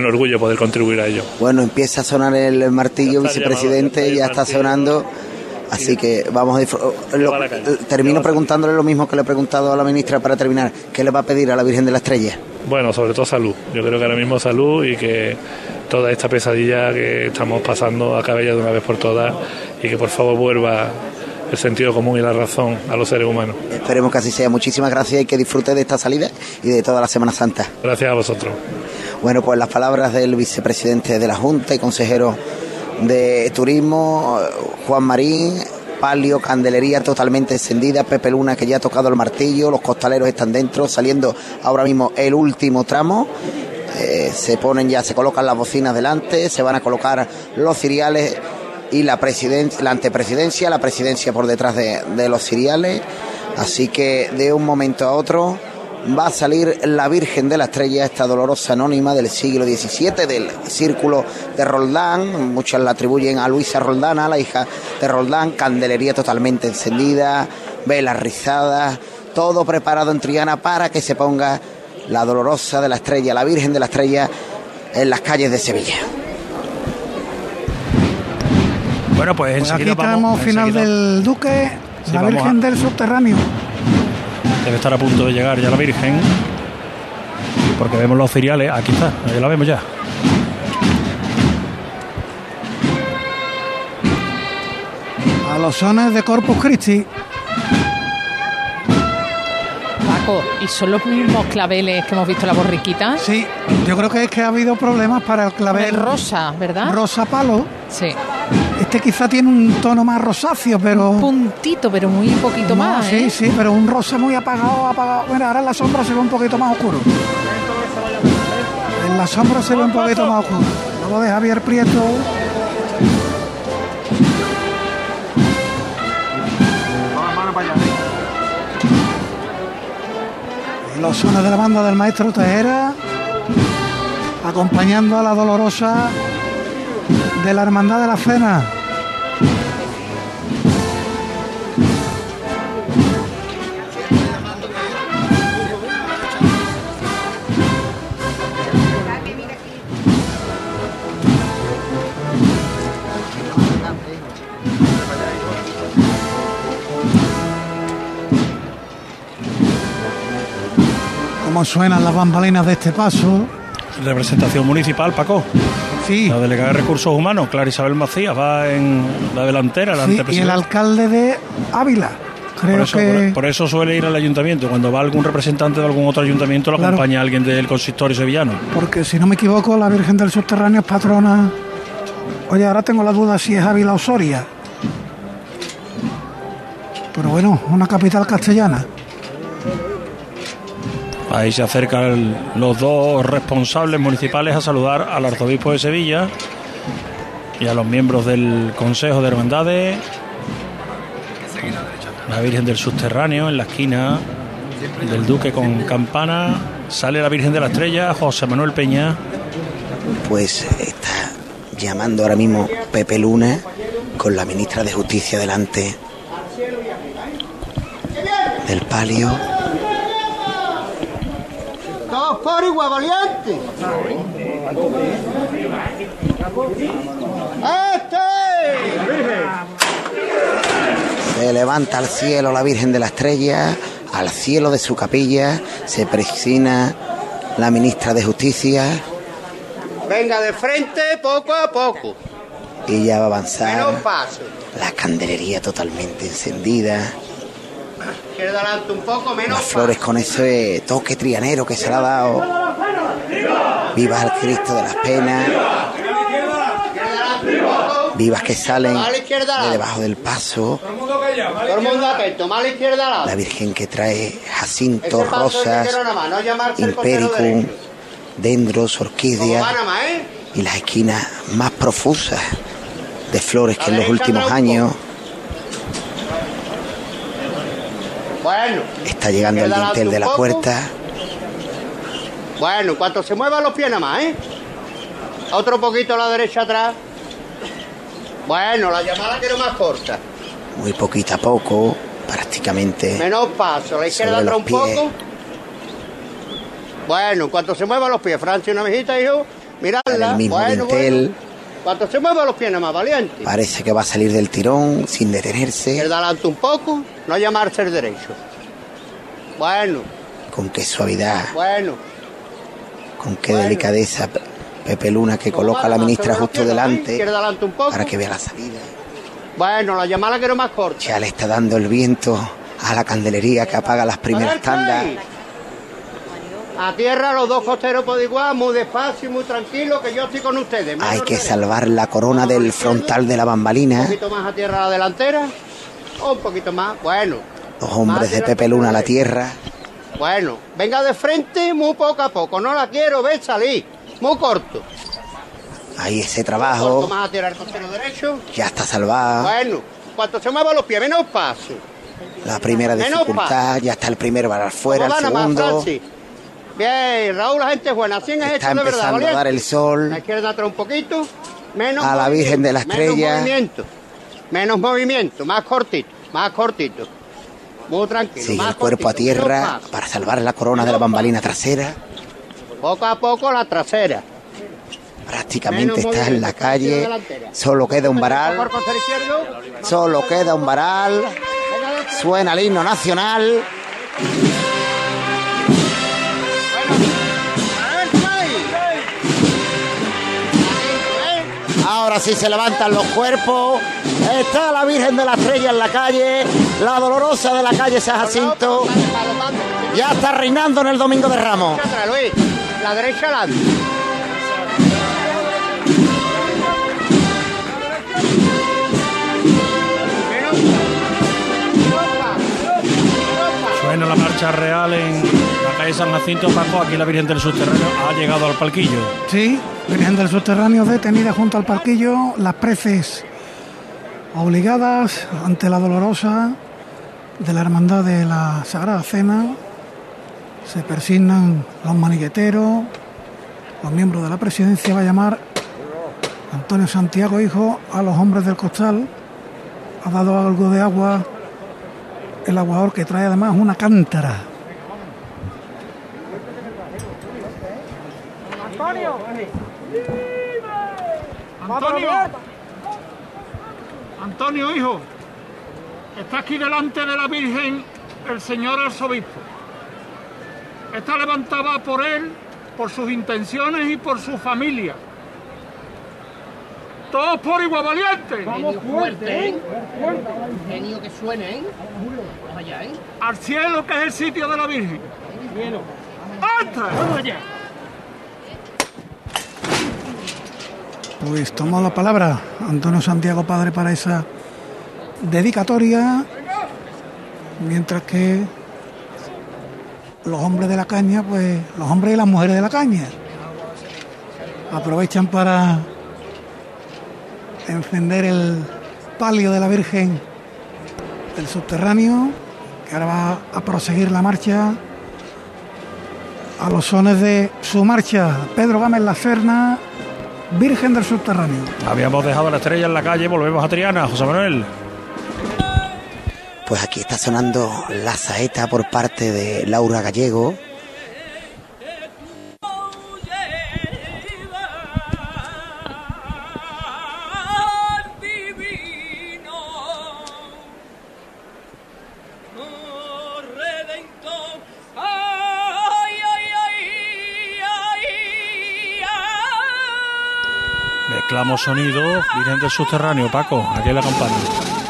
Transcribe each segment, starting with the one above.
Un orgullo poder contribuir a ello. Bueno, empieza a sonar el martillo, vicepresidente, ya está sonando. Así que vamos a lo, termino preguntándole lo mismo que le he preguntado a la ministra para terminar. ¿Qué le va a pedir a la Virgen de la Estrella? Bueno, sobre todo salud. Yo creo que ahora mismo salud y que toda esta pesadilla que estamos pasando acabe ya de una vez por todas y que por favor vuelva el sentido común y la razón a los seres humanos. Esperemos que así sea. Muchísimas gracias y que disfrute de esta salida y de toda la Semana Santa. Gracias a vosotros. Bueno, pues las palabras del vicepresidente de la Junta y consejero de Turismo, Juan Marín, palio, candelería totalmente encendida, Pepe Luna que ya ha tocado el martillo, los costaleros están dentro, saliendo ahora mismo el último tramo. Eh, se ponen ya, se colocan las bocinas delante, se van a colocar los ciriales y la, la antepresidencia, la presidencia por detrás de, de los ciriales. Así que de un momento a otro va a salir la Virgen de la Estrella, esta dolorosa anónima del siglo XVII, del círculo de Roldán. Muchos la atribuyen a Luisa Roldana, la hija de Roldán. Candelería totalmente encendida, velas rizadas, todo preparado en Triana para que se ponga la dolorosa de la Estrella, la Virgen de la Estrella, en las calles de Sevilla. Bueno, pues, pues aquí estamos, final del Duque, la Virgen del Subterráneo. Debe estar a punto de llegar ya la Virgen. Porque vemos los cereales. Aquí está, ahí la vemos ya. A los sones de Corpus Christi. Paco, ¿y son los mismos claveles que hemos visto en la borriquita? Sí, yo creo que es que ha habido problemas para el clavel. El rosa, ¿verdad? Rosa palo. Sí. Este quizá tiene un tono más rosáceo, pero. Un puntito, pero muy poquito más. Sí, ¿eh? sí, pero un rosa muy apagado, apagado. Bueno, ahora en la sombra se ve un poquito más oscuro. En la sombra se ve un poquito más oscuro. Luego de Javier Prieto. Y los sones de la banda del maestro Tejera, acompañando a la dolorosa de la Hermandad de la Cena. ¿Cómo suenan las bambalinas de este paso? Representación municipal, Paco. Sí. La delegada de Recursos Humanos, Clara Isabel Macías, va en la delantera, la sí, Y el alcalde de Ávila. Creo por, eso, que... por, eso suele ir al ayuntamiento. Cuando va algún representante de algún otro ayuntamiento, lo Claro. acompaña alguien del consistorio sevillano. Porque si no me equivoco, la Virgen del Subterráneo es patrona. Oye, ahora tengo la duda si es Ávila o Soria. Pero bueno, una capital castellana. Ahí se acercan los dos responsables municipales a saludar al arzobispo de Sevilla y a los miembros del Consejo de Hermandades. La Virgen del Subterráneo en la esquina del Duque con campana. Sale la Virgen de la Estrella, José Manuel Peña. Pues está llamando ahora mismo Pepe Luna con la ministra de Justicia delante del palio. Por igual, valiente. Se levanta al cielo la Virgen de la Estrella, al cielo de su capilla, se presina la ministra de Justicia Venga de frente poco a poco. y ya va a avanzar paso. la candelería totalmente encendida, Izquierda adelante un poco, menos las flores con ese toque trianero que se le ha dado. Vivas al Cristo de las penas, vivas que salen de debajo del paso, Todo el mundo atento, más a la Virgen que trae que rosas, impericum, dendros, orquídeas. ¿eh? y las esquinas más profusas de flores que en los últimos años Bueno. está llegando el dintel de la poco. puerta. Bueno, en cuanto se muevan los pies nada más, ¿eh? Otro poquito a la derecha atrás. Bueno, la llamada quiero más corta. muy poquito a poco, prácticamente Menos paso, la izquierda atrás un poco. Bueno, en cuanto se muevan los pies, Francia, una mejita, hijo. Miradla. El mismo bueno, dintel. bueno. Cuanto se muevan los pies nada más, valiente. Parece que va a salir del tirón sin detenerse. Izquierda adelante un poco, no llamarse el derecho. Bueno, Con qué suavidad, bueno. con qué delicadeza Pe- Pepe Luna que coloca a la ministra justo delante Izquierda adelante un poco. para que vea la salida. Bueno, la llamada la quiero más corta. Ya le está dando el viento a la candelería que apaga las primeras tandas. A tierra los dos costeros por igual, muy despacio y muy tranquilo, que yo estoy con ustedes. Hay que salvar la corona del frontal de la Un bambalina. poquito más a tierra la delantera. Un poquito más. Bueno. Los hombres de Pepe Luna a la tierra. Bueno, venga de frente muy poco a poco. No la quiero ver salir. Muy corto. Ahí ese Corto trabajo. más a tierra el costero derecho. Ya está salvada. Bueno, cuanto se muevan los pies, menos paso. La primera dificultad. Ya está el primero para afuera. Vamos, El más, segundo. Bien, Raúl, la gente es buena. Así es Está hecho de verdad, empezando a dar el La sol. izquierda atrás un poquito. Menos A la Virgen de la Estrella. Menos movimiento. Menos movimiento. Más cortito. Más cortito. Muy tranquilo. Sigue más el cuerpo a cortito, tierra para salvar la corona de la bambalina trasera. Poco a poco la trasera. Prácticamente Menos está en la calle. Solo queda un varal. Solo queda un varal. Suena el himno nacional. Ahora sí se levantan los cuerpos. Está la Virgen de la Estrella en la calle. La dolorosa de la calle San Jacinto. Ya está reinando en el Domingo de Ramos. La derecha adelante. Suena la marcha real en San Jacinto Paco. Aquí la Virgen del Subterráneo ha llegado al palquillo. Sí, Virgen del Subterráneo detenida junto al parquillo, las preces obligadas ante la dolorosa de la Hermandad de la Sagrada Cena. Se persignan los maniqueteros, los miembros de la presidencia va a llamar Antonio Santiago, hijo, a los hombres del costal. Ha dado algo de agua el aguador que trae además una cántara. Antonio, Antonio, hijo, está aquí delante de la Virgen el señor arzobispo. Está levantada por él, por sus intenciones y por su familia. Todos por igual valiente. Vamos fuerte, ¿eh? Genio que suene, ¿eh? Vamos allá, ¿eh? Al cielo que es el sitio de la Virgen. Vamos allá. Pues toma la palabra Antonio Santiago Padre para esa dedicatoria, mientras que los hombres de la caña, pues los hombres y las mujeres de la caña, aprovechan para encender el palio de la Virgen del subterráneo, que ahora va a proseguir la marcha a los sones de su marcha. Pedro Gámez La Serna, Virgen del Subterráneo. Habíamos dejado la estrella en la calle, volvemos a Triana, José Manuel. Pues aquí está sonando la saeta por parte de Laura Gallego. Sonido, Virgen del Subterráneo, Paco, aquí en la campana.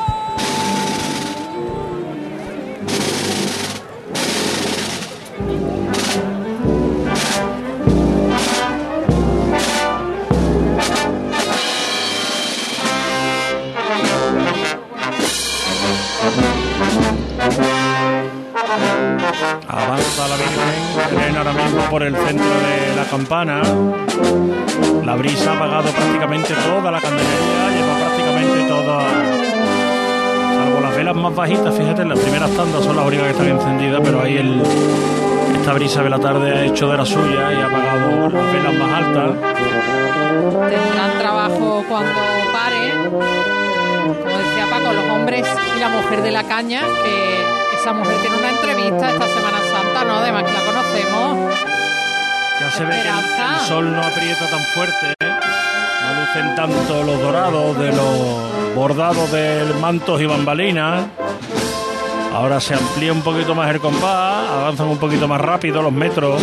Avanza la Virgen, ven ahora mismo por el centro de la campana. La brisa ha apagado prácticamente toda la candelería, lleva prácticamente toda. Salvo las velas más bajitas, fíjate, las primeras tandas son las únicas que están encendidas, pero ahí el, esta brisa de la tarde ha hecho de la suya y ha apagado las velas más altas. Tendrán trabajo cuando pare. Como decía Paco, los hombres y la mujer de la caña, esa mujer tiene una entrevista esta Semana Santa, ¿no? Además que la conocemos. Ya se ve que el, el sol no aprieta tan fuerte. ¿eh? No lucen tanto los dorados de los bordados del mantos y bambalinas. Ahora se amplía un poquito más el compás, avanzan un poquito más rápido los metros.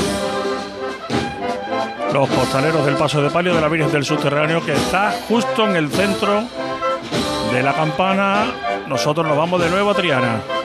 Los postaleros del paso de palio de la Virgen del Subterráneo, que está justo en el centro de la campana. Nosotros nos vamos de nuevo a Triana.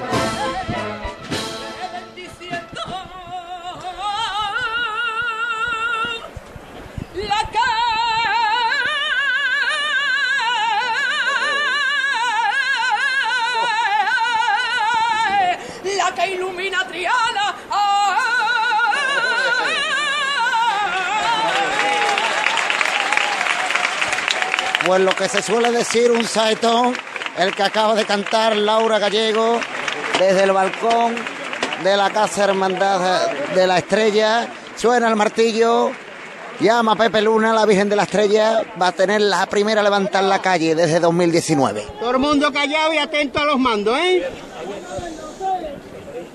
Lo que se suele decir un saetón, el que acaba de cantar Laura Gallego desde el balcón de la Casa Hermandad de la Estrella. Suena el martillo, llama a Pepe Luna, la Virgen de la Estrella, va a tener la primera a levantar la calle desde 2019. Todo el mundo callado y atento a los mandos, ¿eh?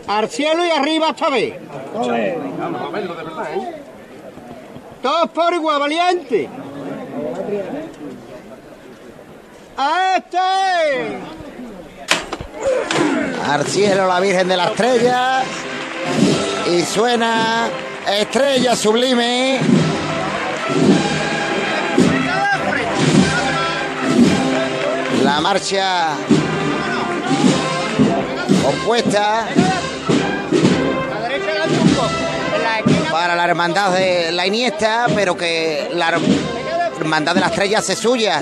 Al cielo y arriba esta vez. Todos por igual, valiente. ¡A este! Al cielo la Virgen de la Estrella y suena Estrella Sublime. La marcha compuesta para la hermandad de la Iniesta, pero que la hermandad de la Estrella se suya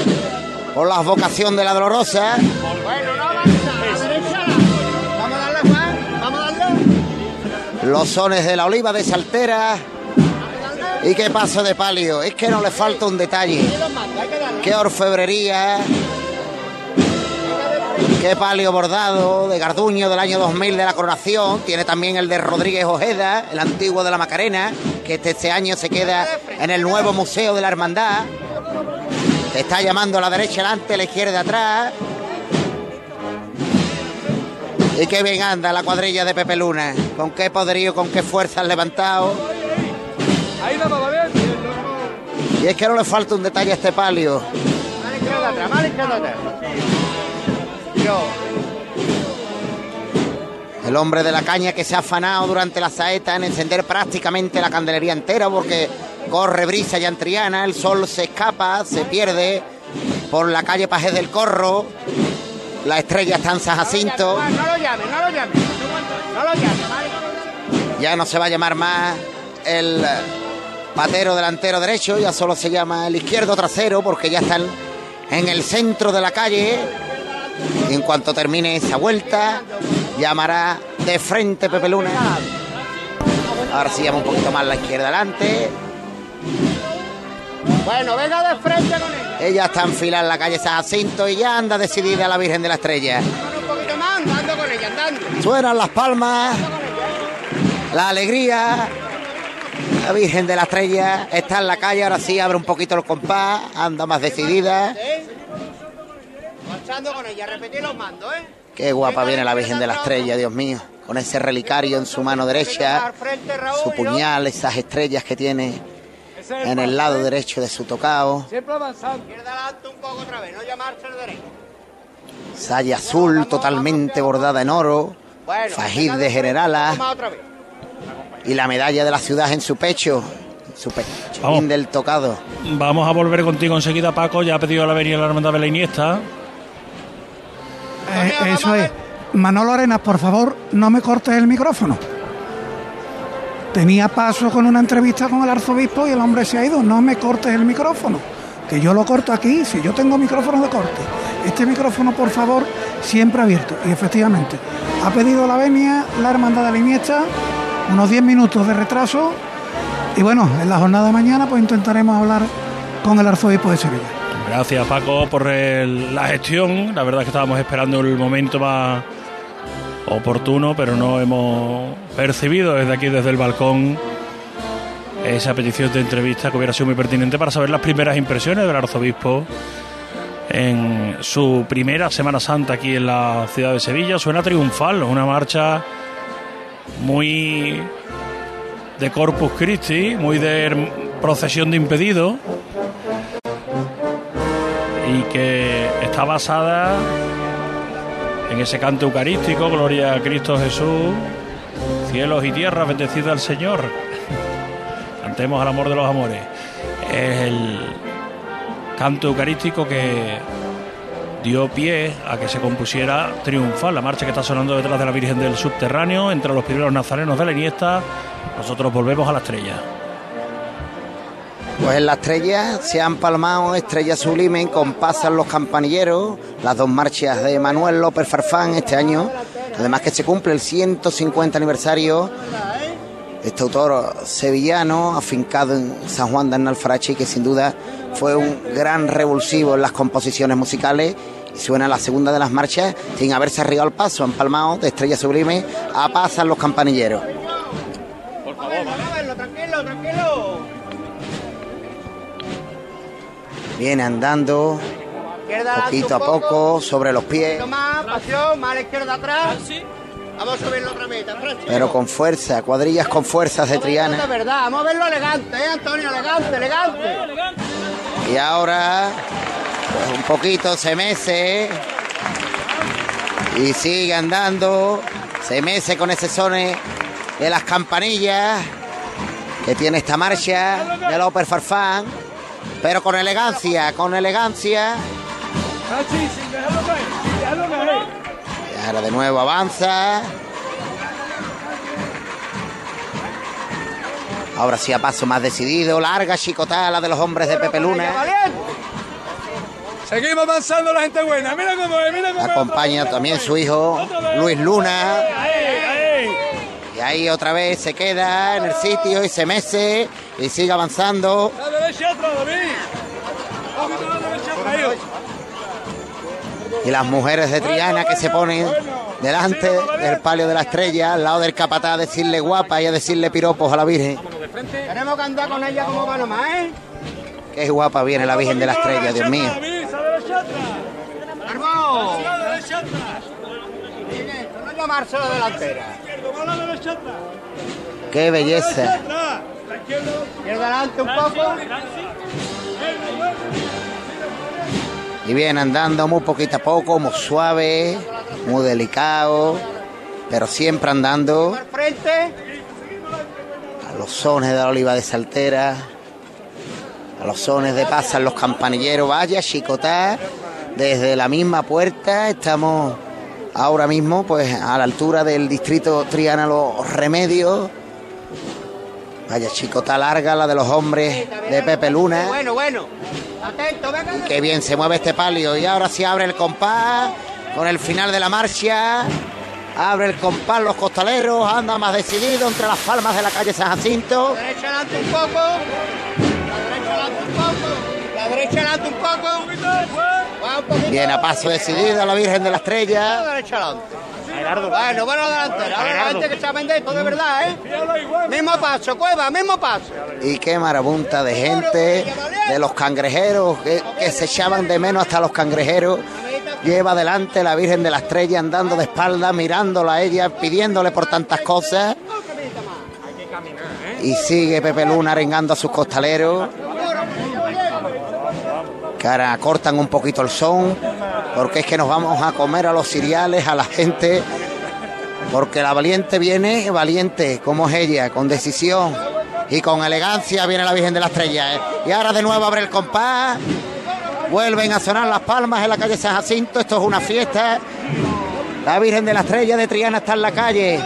por la vocación de la Dolorosa. Bueno, no. Vamos a darle, Juan. Vamos a darle. los sones de la oliva de Saltera y qué paso de palio. Es que no le falta un detalle. Qué orfebrería. Qué palio bordado de Garduño del año 2000 de la coronación. Tiene también el de Rodríguez Ojeda, el antiguo de la Macarena, que este, este año se queda en el nuevo Museo de la Hermandad. Te está llamando la derecha adelante, a la izquierda atrás. Y qué bien anda la cuadrilla de Pepe Luna. Con qué poderío, con qué fuerza han levantado. Y es que no le falta un detalle a este palio. El hombre de la caña que se ha afanado durante la saeta en encender prácticamente la candelería entera porque corre brisa ya en Triana, el sol se escapa, se pierde por la calle Pajés del Corro, la estrella está en San Jacinto, No lo no lo. No lo ya no se va a llamar más el patero delantero derecho, ya solo se llama el izquierdo trasero porque ya están en el centro de la calle. Y en cuanto termine esa vuelta, llamará de frente Pepe Luna. Ahora sí llama un poquito más la izquierda adelante. Bueno, venga de frente con ella. Ella está enfilada en la calle San Jacinto y ya anda decidida la Virgen de la Estrella. Un poquito más, andando con ella, andando. Suenan las palmas, la alegría. La Virgen de la Estrella está en la calle, ahora sí abre un poquito el compás, anda más decidida. Marchando con ella, repetir los mandos, ¿eh? Qué guapa viene la Virgen de la Estrella, Dios mío. Con ese relicario en su mano derecha, su puñal, esas estrellas que tiene en el lado derecho de su tocado. Siempre avanzando. Izquierda adelante un poco otra vez, no llamarse al derecho. Saya azul totalmente bordada en oro, Bueno, venga de generala toma otra vez. y la medalla de la ciudad en su pecho, su pecho Vamos. del tocado. Vamos a volver contigo enseguida, Paco. Ya ha pedido la venida la hermandad de la Iniesta. Eh, eso es. Manolo Arenas, por favor, no me cortes el micrófono. Tenía paso con una entrevista con el arzobispo y el hombre se ha ido. No me cortes el micrófono. Que yo lo corto aquí. Si yo tengo micrófono de corte. Este micrófono, por favor, siempre abierto. Y efectivamente, ha pedido la venia la hermandad de la Iniesta. Unos 10 minutos de retraso. Y bueno, en la jornada de mañana, pues intentaremos hablar con el arzobispo de Sevilla. Gracias, Paco, por la gestión. La verdad es que estábamos esperando el momento más oportuno, pero no hemos percibido desde aquí, desde el balcón, esa petición de entrevista que hubiera sido muy pertinente para saber las primeras impresiones del arzobispo en su primera Semana Santa aquí en la ciudad de Sevilla. Suena triunfal, una marcha muy de Corpus Christi, muy de procesión de impedido, y que está basada en ese canto eucarístico, Gloria a Cristo Jesús, cielos y tierra, bendecido al Señor. Cantemos al amor de los amores. Es el canto eucarístico que dio pie a que se compusiera triunfal la marcha que está sonando detrás de la Virgen del Subterráneo, entre los primeros nazarenos de la Iniesta. Nosotros volvemos a la estrella. Pues en la estrella se han palmado Estrella Sublime, compasan los campanilleros, las dos marchas de Manuel López Farfán este año, además que se cumple el 150 aniversario. Este autor sevillano, afincado en San Juan de Analfarache, que sin duda fue un gran revulsivo en las composiciones musicales. Suena la segunda de las marchas sin haberse arriado al paso, han palmado de Estrella Sublime a pasan los campanilleros. Viene andando poquito a poco sobre los pies. Vamos a subirlo otra vez, pero con fuerza, cuadrillas con fuerzas de De Triana. verdad, vamos a verlo elegante, ¿eh, Antonio? Elegante, elegante. Y ahora, pues un poquito se mece y sigue andando, se mece con ese sone de las campanillas que tiene esta marcha de López Farfán, pero con elegancia, con elegancia. Y ahora de nuevo avanza. Ahora sí a paso más decidido, larga chicotada la de los hombres de Pepe Luna. Seguimos avanzando la gente buena. Mira cómo es, mira cómo es. Acompaña también su hijo Luis Luna. Y ahí otra vez se queda en el sitio y se mece y sigue avanzando. Y las mujeres de Triana que se ponen delante del palio de la estrella, al lado del capataz, a decirle guapa y a decirle piropos a la Virgen. Tenemos que andar con ella como va nomás, ¿eh? Qué guapa viene la Virgen de la estrella, Dios mío. La delantera. Qué belleza. Atrás. La izquierda. Izquierda adelante un poco. Y viene andando muy poquito a poco, muy suave, muy delicado, pero siempre andando Al frente. a los sones de la oliva de Saltera, a los sones de pasan los campanilleros, vaya chicotá, desde la misma puerta estamos ahora mismo pues a la altura del distrito Triana Los Remedios. Vaya chicotá larga la de los hombres de Pepe Luna. Bueno, bueno. Atento, venga. Qué bien se mueve este palio. Y ahora sí abre el compás con el final de la marcha. Abre el compás los costaleros. Anda más decidido entre las palmas de la calle San Jacinto. La derecha adelante un poco. La derecha adelante un poco. La derecha adelante un poco. Va un poquito. Viene a paso decidido la Virgen de la La Estrella. derecha adelante. Bueno, bueno, delantera. Ahora la gente que saben de esto, de verdad, ¿eh? Mismo paso, cueva, mismo paso. Y qué marabunta de gente, de los cangrejeros, que, que se echaban de menos hasta los cangrejeros. Lleva adelante la Virgen de la Estrella andando de espalda, mirándola a ella, pidiéndole por tantas cosas. Y sigue Pepe Luna arengando a sus costaleros. Que ahora cortan un poquito el son, porque es que nos vamos a comer a los cereales, a la gente. Porque la valiente viene valiente, como es ella, con decisión y con elegancia viene la Virgen de la Estrella. ¿eh? Y ahora de nuevo abre el compás. Vuelven a sonar las palmas en la calle San Jacinto. Esto es una fiesta. La Virgen de la Estrella de Triana está en la calle.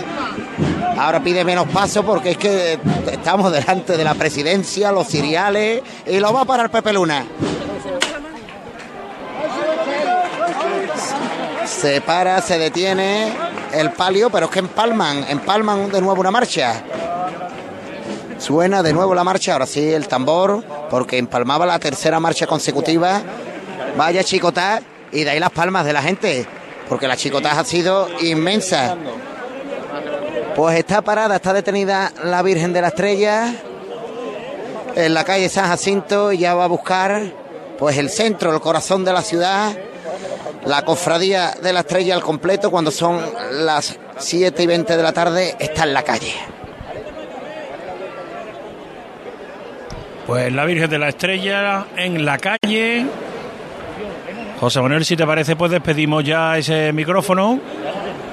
Ahora pide menos paso porque es que estamos delante de la presidencia, los cereales y lo va a parar Pepe Luna. Se para, se detiene el palio, pero es que empalman, empalman de nuevo una marcha. Suena de nuevo la marcha, ahora sí el tambor, porque empalmaba la tercera marcha consecutiva. Vaya chicotá, y de ahí las palmas de la gente, porque la chicotá ha sido inmensa. Pues está parada, está detenida la Virgen de la Estrella en la calle San Jacinto y ya va a buscar pues el centro, el corazón de la ciudad, la cofradía de la estrella al completo, cuando son las 7 y 20 de la tarde, está en la calle. Pues la Virgen de la Estrella en la calle. José Manuel, si te parece, pues despedimos ya ese micrófono.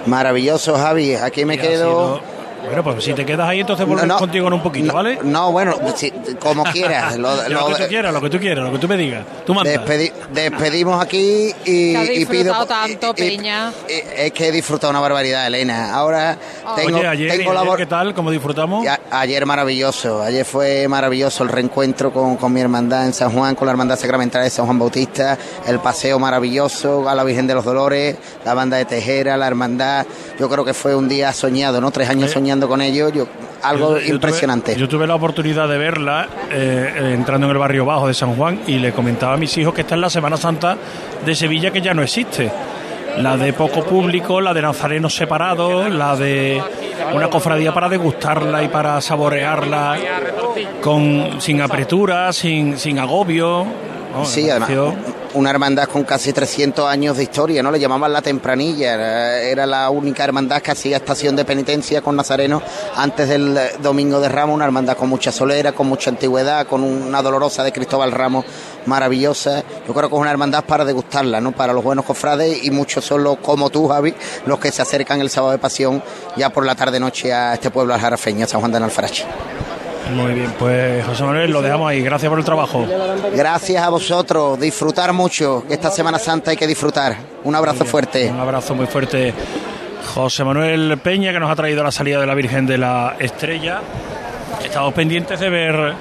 Maravilloso, Javi. Aquí me quedo bueno, pues si te quedas ahí, entonces volvemos No, no. contigo en un poquito, ¿vale? No, bueno, si- como quieras. Lo- lo, lo- que tú quieras, lo que tú quieras, lo que tú me digas. Tú mandas. Despedi- despedimos aquí y, y pido. disfrutado tanto, y- y- Peña. y- es que he disfrutado una barbaridad, Elena. Ahora tengo, Oye, ayer, tengo ¿qué tal? ¿Cómo disfrutamos? A- Ayer maravilloso, ayer fue maravilloso el reencuentro con, con mi hermandad en San Juan, con la hermandad sacramental de San Juan Bautista, el paseo maravilloso a la Virgen de los Dolores, la banda de Tejera, la hermandad. Yo creo que fue un día soñado, ¿no? Tres años soñando con ellos, yo, algo Yo- yo tuve- impresionante. yo tuve la oportunidad de verla eh, eh, entrando en el barrio bajo de San Juan y le comentaba a mis hijos que esta es la Semana Santa de Sevilla que ya no existe. La de poco público, la de nazarenos separados, la de una cofradía para degustarla y para saborearla con sin apretura, sin, sin agobio. No, Sí, además, una hermandad con casi 300 años de historia, ¿no? Le llamaban la tempranilla, era, la única hermandad que hacía estación de penitencia con Nazareno antes del eh, Domingo de Ramos, una hermandad con mucha solera, con mucha antigüedad, con una dolorosa de Cristóbal Ramos maravillosa. Yo creo que es una hermandad para degustarla, ¿no? Para los buenos cofrades y muchos son los, como tú, Javi, los que se acercan el sábado de pasión ya por la tarde-noche a este pueblo aljarafeño, San Juan de Alfarache. Muy bien, pues José Manuel, lo dejamos ahí. Gracias por el trabajo. Gracias a vosotros, disfrutar mucho, esta Semana Santa hay que disfrutar. Un abrazo fuerte. Un abrazo muy fuerte. José Manuel Peña, que nos ha traído la salida de la Virgen de la Estrella. Estamos pendientes de ver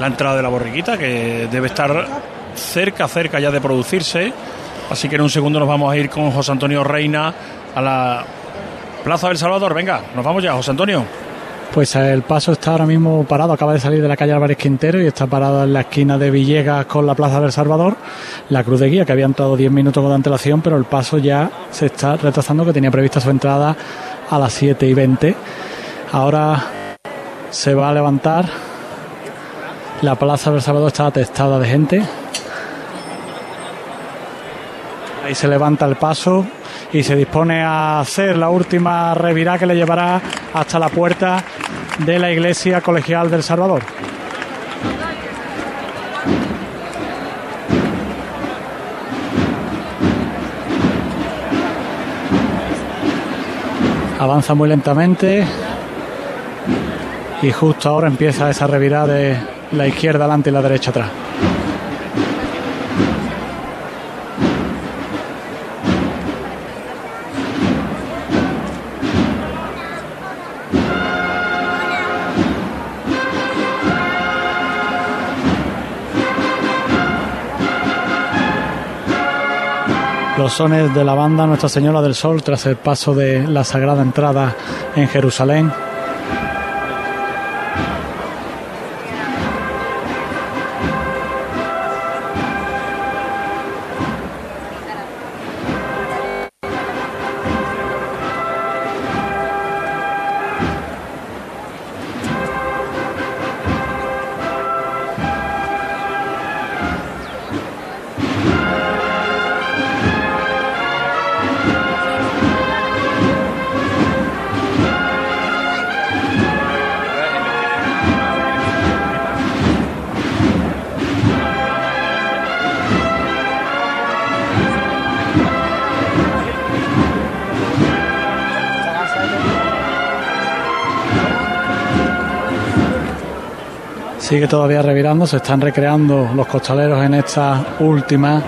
la entrada de la borriquita, que debe estar cerca, cerca ya de producirse. Así que en un segundo nos vamos a ir con José Antonio Reina a la Plaza del Salvador. Venga, nos vamos ya, José Antonio. Pues el paso está ahora mismo parado, acaba de salir de la calle Álvarez Quintero y está parado en la esquina de Villegas con la Plaza del Salvador. La cruz de guía que había entrado 10 minutos con antelación, pero el paso ya se está retrasando, que tenía prevista su entrada a las 7 y 20. Ahora se va a levantar. La Plaza del Salvador está atestada de gente. Ahí se levanta el paso y se dispone a hacer la última revirada que le llevará hasta la puerta de la iglesia colegial del Salvador. Avanza muy lentamente y justo ahora empieza esa revirada de la izquierda adelante y la derecha atrás. Sones de la banda Nuestra Señora del Sol tras el paso de la Sagrada Entrada en Jerusalén. Sigue todavía revirando, se están recreando los costaleros en esta última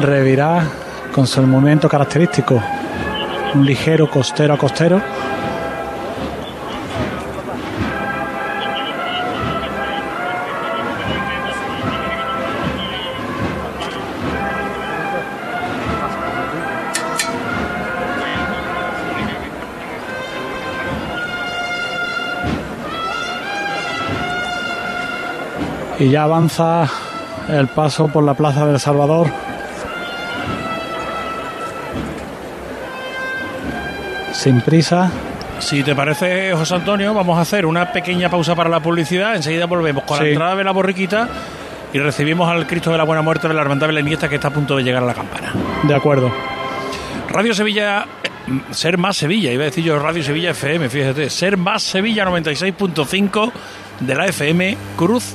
revirada con su movimiento característico, un ligero costero a costero. Y ya avanza el paso por la Plaza del Salvador. Sin prisa. Si te parece, José Antonio, vamos a hacer una pequeña pausa para la publicidad. Enseguida volvemos con la entrada de la borriquita y recibimos al Cristo de la Buena Muerte de la Hermandad Belenista que está a punto de llegar a la campana. De acuerdo. Radio Sevilla, eh, ser más Sevilla, iba a decir yo Radio Sevilla FM, fíjate, ser más Sevilla 96.5 de la FM Cruz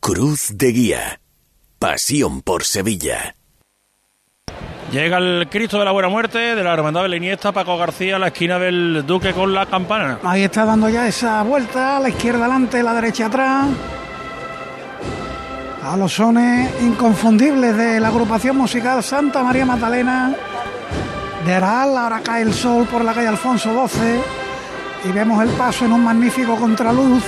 Cruz de Guía. Pasión por Sevilla. Llega el Cristo de la Buena Muerte de la Hermandad de la Iniesta, Paco García, a la esquina del Duque con la campana. Ahí está dando ya esa vuelta, a la izquierda adelante, la derecha atrás. A los sones inconfundibles de la agrupación musical Santa María Magdalena de Aral. Ahora cae el sol por la calle Alfonso XII y vemos el paso en un magnífico contraluz.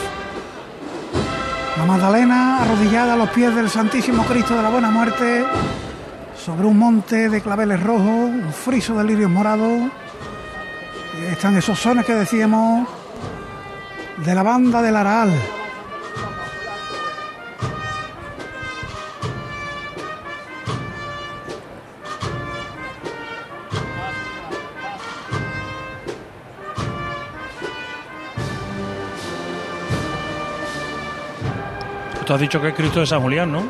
La Magdalena arrodillada a los pies del Santísimo Cristo de la Buena Muerte sobre un monte de claveles rojos, un friso de lirios morados. Están esos sones que decíamos de la banda del Aral. Tú has dicho que es Cristo de San Julián, ¿no?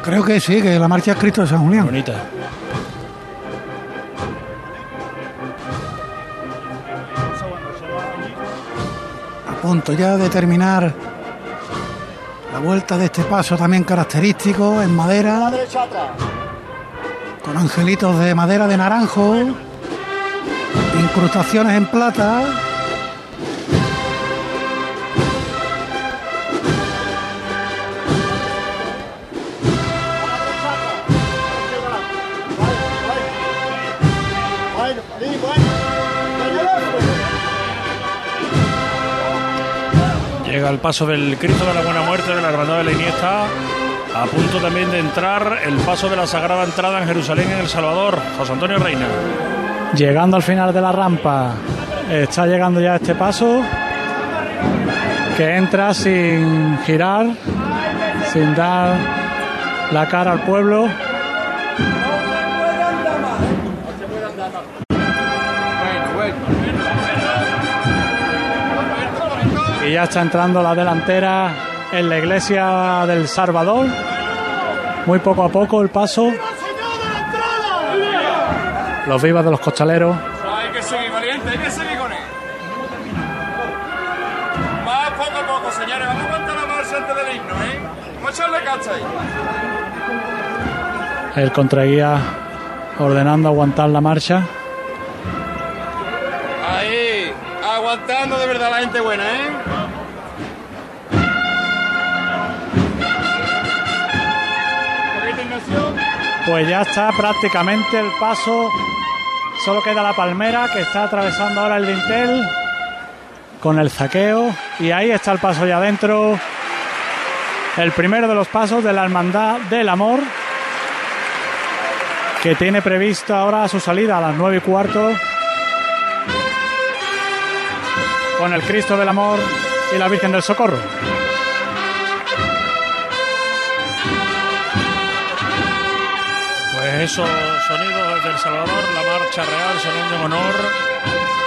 Creo que sí, que la marcha es Cristo de San Julián. Bonita. A punto ya de terminar la vuelta de este paso también característico en madera, con angelitos de madera de naranjo, incrustaciones en plata. El paso del Cristo de la Buena Muerte de la Hermandad de la Iniesta. A punto también de entrar el paso de la Sagrada Entrada en Jerusalén, en El Salvador. José Antonio Reina. Llegando al final de la rampa, está llegando ya este paso que entra sin girar, sin dar la cara al pueblo. Y ya está entrando la delantera en la iglesia del Salvador. Muy poco a poco el paso. Los vivas de los costaleros. Hay que seguir, valiente, hay que seguir con él. Más poco a poco, señores. Vamos a aguantar la marcha antes del himno, ¿eh? Vamos a echarle cacha ahí. El contraguía ordenando aguantar la marcha. Ahí, aguantando de verdad la gente buena, ¿eh? Pues ya está prácticamente el paso. Solo queda la palmera que está atravesando ahora el dintel con el zaqueo. Y ahí está el paso ya adentro. El primero de los pasos de la Hermandad del Amor. Que tiene previsto ahora su salida a las nueve y cuarto. Con el Cristo del Amor y la Virgen del Socorro. Esos sonidos desde El Salvador, la marcha real sonando en honor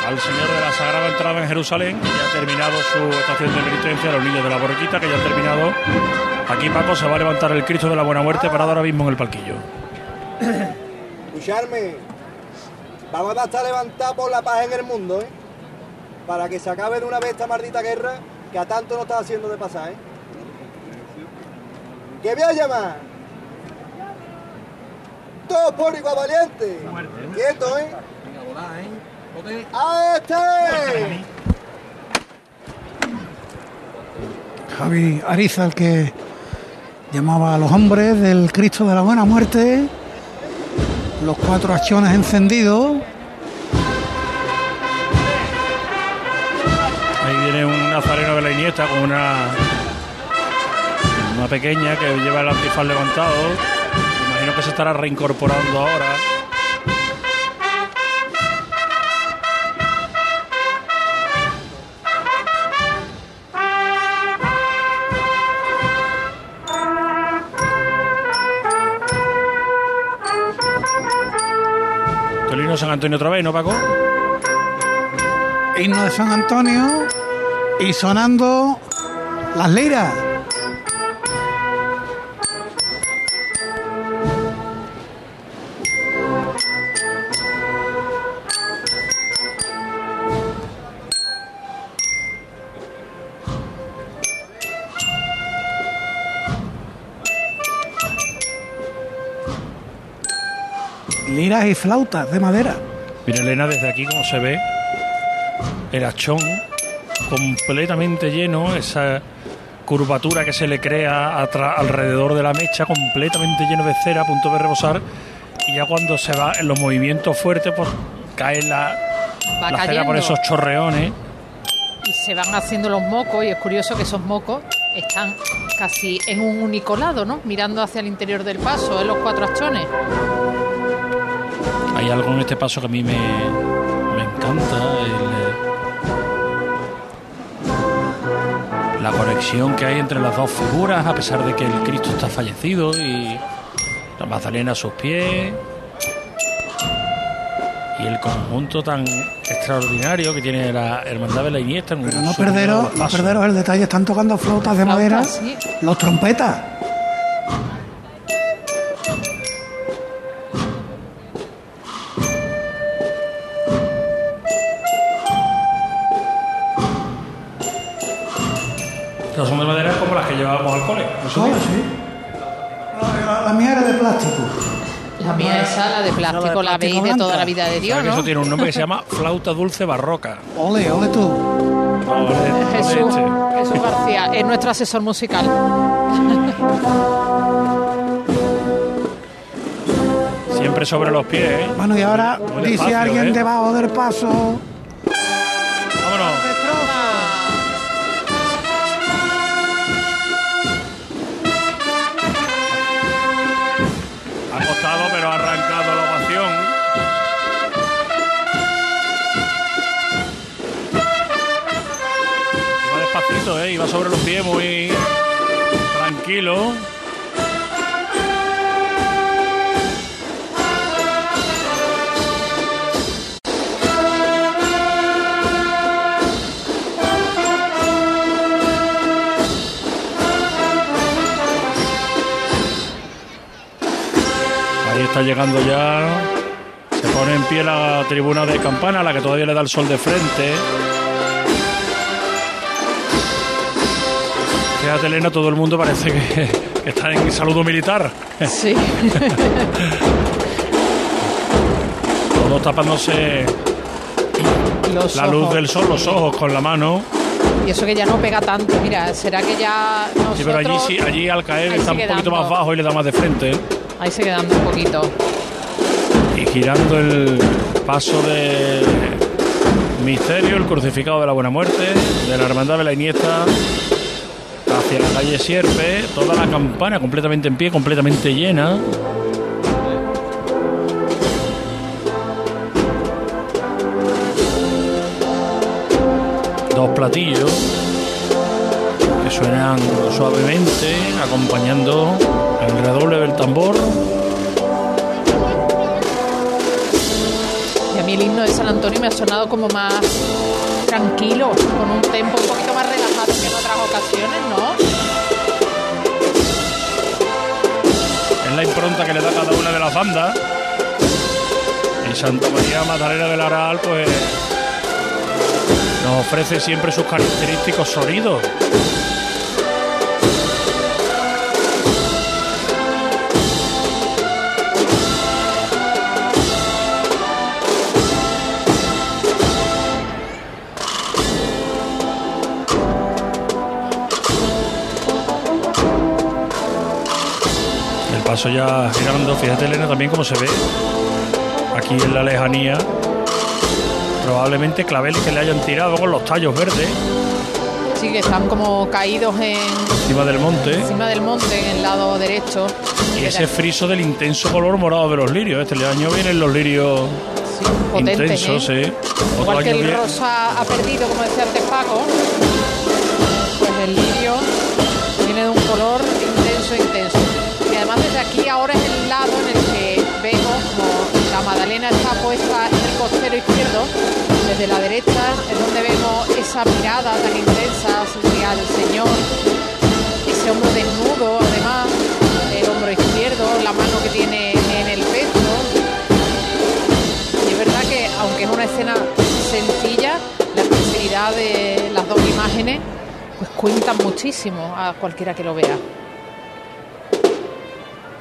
al Señor de la Sagrada Entrada en Jerusalén, que ya ha terminado su estación de penitencia, los niños de la borriquita, que ya ha terminado. Aquí Paco se va a levantar el Cristo de la Buena Muerte parado ahora mismo en el palquillo. Escucharme, vamos a estar levantados por la paz en el mundo, ¿eh? Para que se acabe de una vez esta maldita guerra que a tanto nos está haciendo de pasar, ¿eh? ¿Qué voy a llamar? Por igual valiente. Quieto, ¿eh? ¡A este! Javi Ariza, el que llamaba a los hombres del Cristo de la Buena Muerte, los cuatro acciones encendidos. Ahí viene un nazareno de la Iniesta con una una pequeña que lleva el antifaz levantado. Que se estará reincorporando ahora. Tolino San Antonio otra vez, ¿no, Paco? Himno de San Antonio y sonando las liras. Liras y flautas de madera. Mira Elena desde aquí como se ve el achón completamente lleno, esa curvatura que se le crea alrededor de la mecha, completamente lleno de cera a punto de rebosar. Y ya cuando se va en los movimientos fuertes, pues cae la, Va la cera cayendo. por esos chorreones. y se van haciendo los mocos y es curioso que esos mocos están casi en un único lado, ¿no? Mirando hacia el interior del paso, en los cuatro achones. Hay algo en este paso que a mí me, me encanta. el- la conexión que hay entre las dos figuras, a pesar de que el Cristo está fallecido y la Magdalena a sus pies. Y el conjunto tan extraordinario que tiene la Hermandad de la Iniesta. en Pero no perderos, no perderos el detalle, están tocando flautas de madera, sí. los trompetas. Esa, la de plástico, la veis de toda la vida de Dios, ¿Sabes que ¿no? Eso tiene un nombre que se llama flauta dulce barroca. Ole, ole tú. Jesús, Jesús García es nuestro asesor musical. Siempre sobre los pies, ¿eh? Bueno, y ahora Muy dice alguien ¿eh? debajo del paso. iba sobre los pies muy tranquilo. Ahí está llegando ya. Se pone en pie la tribuna de campana, la que todavía le da el sol de frente. Fíjate, Elena, todo el mundo parece que, que está en saludo militar. Sí. Todos tapándose Los la luz ojos. del sol, los ojos con la mano. Y eso que ya no pega tanto. Mira, será que ya nosotros... Sí, pero allí, sí, allí al caer Ahí está un poquito dando. más bajo y le da más de frente. Ahí sigue dando un poquito. Y girando el paso de Misterio, el crucificado de la Buena Muerte, de la Hermandad de la Iniesta, hacia la calle Sierpe, toda la campana completamente en pie, completamente llena. Dos platillos que suenan suavemente, acompañando el redoble del tambor. Y a mí el himno de San Antonio me ha sonado como más tranquilo, con un tempo un poquito ocasiones, ¿no? es la impronta que le da cada una de las bandas. Y Santa María Magdalena del Aral, pues nos ofrece siempre sus característicos sonidos. Paso ya girando, fíjate Elena también cómo se ve aquí en la lejanía. Probablemente claveles que le hayan tirado con los tallos verdes Sí, que están como caídos en, encima del monte. encima del monte, en el lado derecho. Y ese friso del intenso color morado de los lirios. Este año vienen los lirios potentes, intensos, ¿eh? sí. Otro Igual que el viene- rosa ha perdido, como decía antes Paco, pues el lirio aquí ahora es el lado en el que vemos como la Magdalena está puesta en el costero izquierdo, desde la derecha es donde vemos esa mirada tan intensa hacia el Señor, ese hombro desnudo además, el hombro izquierdo, la mano que tiene en el pecho, y es verdad que, aunque es una escena sencilla, la sinceridad de las dos imágenes pues cuentan muchísimo a cualquiera que lo vea.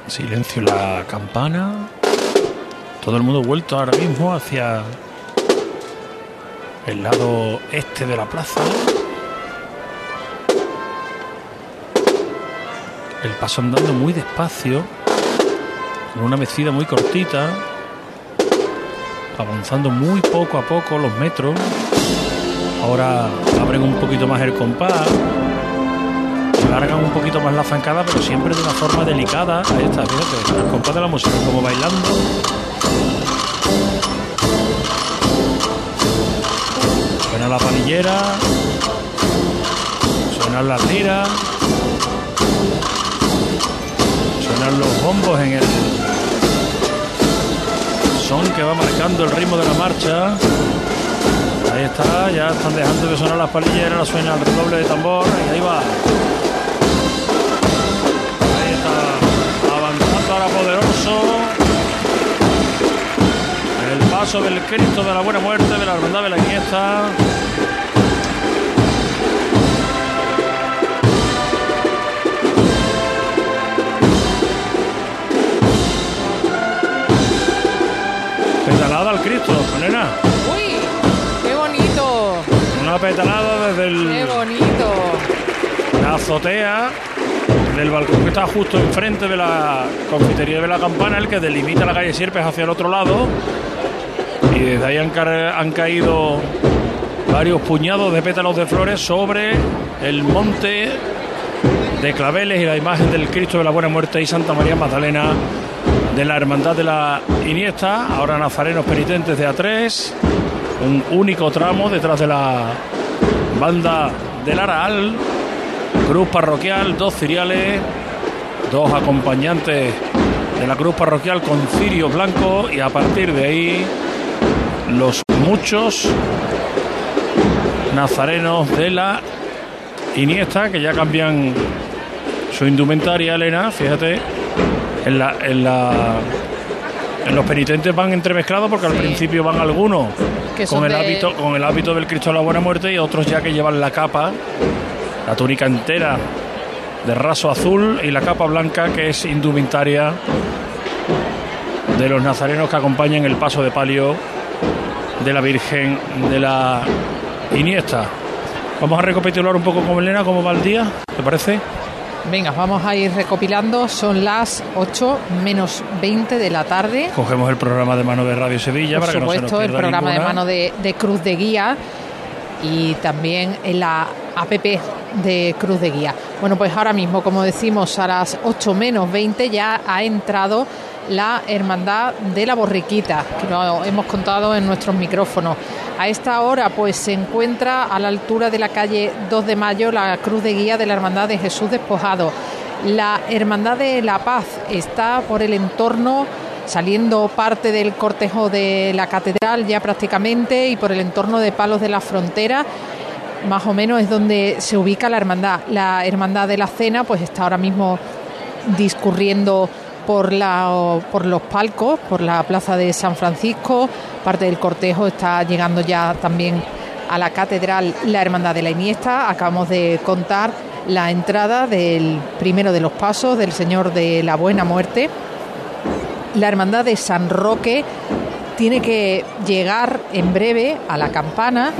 Silencio en la campana. Todo el mundo vuelto ahora mismo hacia el lado este de la plaza. El paso andando muy despacio, con una mecida muy cortita, avanzando muy poco a poco los metros. Ahora abren un poquito más el compás, alargan un poquito más la zancada, pero siempre de una forma delicada. Ahí está, fíjate, el compás de la música, como bailando. Suena la panillera, suenan las liras, suenan los bombos en el son que va marcando el ritmo de la marcha. Ahí está, ya están dejando de sonar las palilleras, suena el redoble de tambor y ahí va. Ahora poderoso. El paso del Cristo de la Buena Muerte de la Hermandad de la Iniesta. Petalada al Cristo, nena. ¡Uy! ¡Qué bonito! Una petalada desde ¡Qué el, bonito! la azotea del balcón que está justo enfrente de la confitería de la campana, el que delimita la calle Sierpes hacia el otro lado. Y desde ahí han, ca- han caído varios puñados de pétalos de flores sobre el monte de claveles y la imagen del Cristo de la Buena Muerte y Santa María Magdalena de la Hermandad de la Iniesta. Ahora nazarenos penitentes de A3. Un único tramo detrás de la banda del Aral. Cruz parroquial, dos ciriales, dos acompañantes de la cruz parroquial con cirio blanco y a partir de ahí los muchos nazarenos de la Iniesta que ya cambian su indumentaria, Elena, fíjate, en la, en la En los penitentes van entremezclados porque al principio van algunos con el, de- hábito, con el hábito del Cristo de la Buena Muerte y otros ya que llevan la capa, la túnica entera de raso azul y la capa blanca que es indumentaria de los nazarenos que acompañan el paso de palio de la Virgen de la Iniesta. Vamos a recapitular un poco con Elena cómo va el día, ¿te parece? Venga, vamos a ir recopilando. Son las 8 menos 20 de la tarde. Cogemos el programa de mano de Radio Sevilla Por para que no se nos supuesto, el programa de mano de, de Cruz de Guía y también en la APP de Cruz de Guía. Bueno, pues ahora mismo, como decimos, a las 8 menos 20 ya ha entrado la Hermandad de la Borriquita, que lo hemos contado en nuestros micrófonos. A esta hora, pues se encuentra a la altura de la calle 2 de Mayo la Cruz de Guía de la Hermandad de Jesús Despojado. La Hermandad de la Paz está por el entorno saliendo parte del cortejo de la catedral ya prácticamente y por el entorno de Palos de la Frontera, más o menos es donde se ubica la hermandad. La hermandad de la cena pues está ahora mismo discurriendo por, la, por los palcos, por la plaza de San Francisco, parte del cortejo está llegando ya también a la catedral la hermandad de la Iniesta. Acabamos de contar la entrada del primero de los pasos del Señor de la Buena Muerte la hermandad de San Roque tiene que llegar en breve a la campana.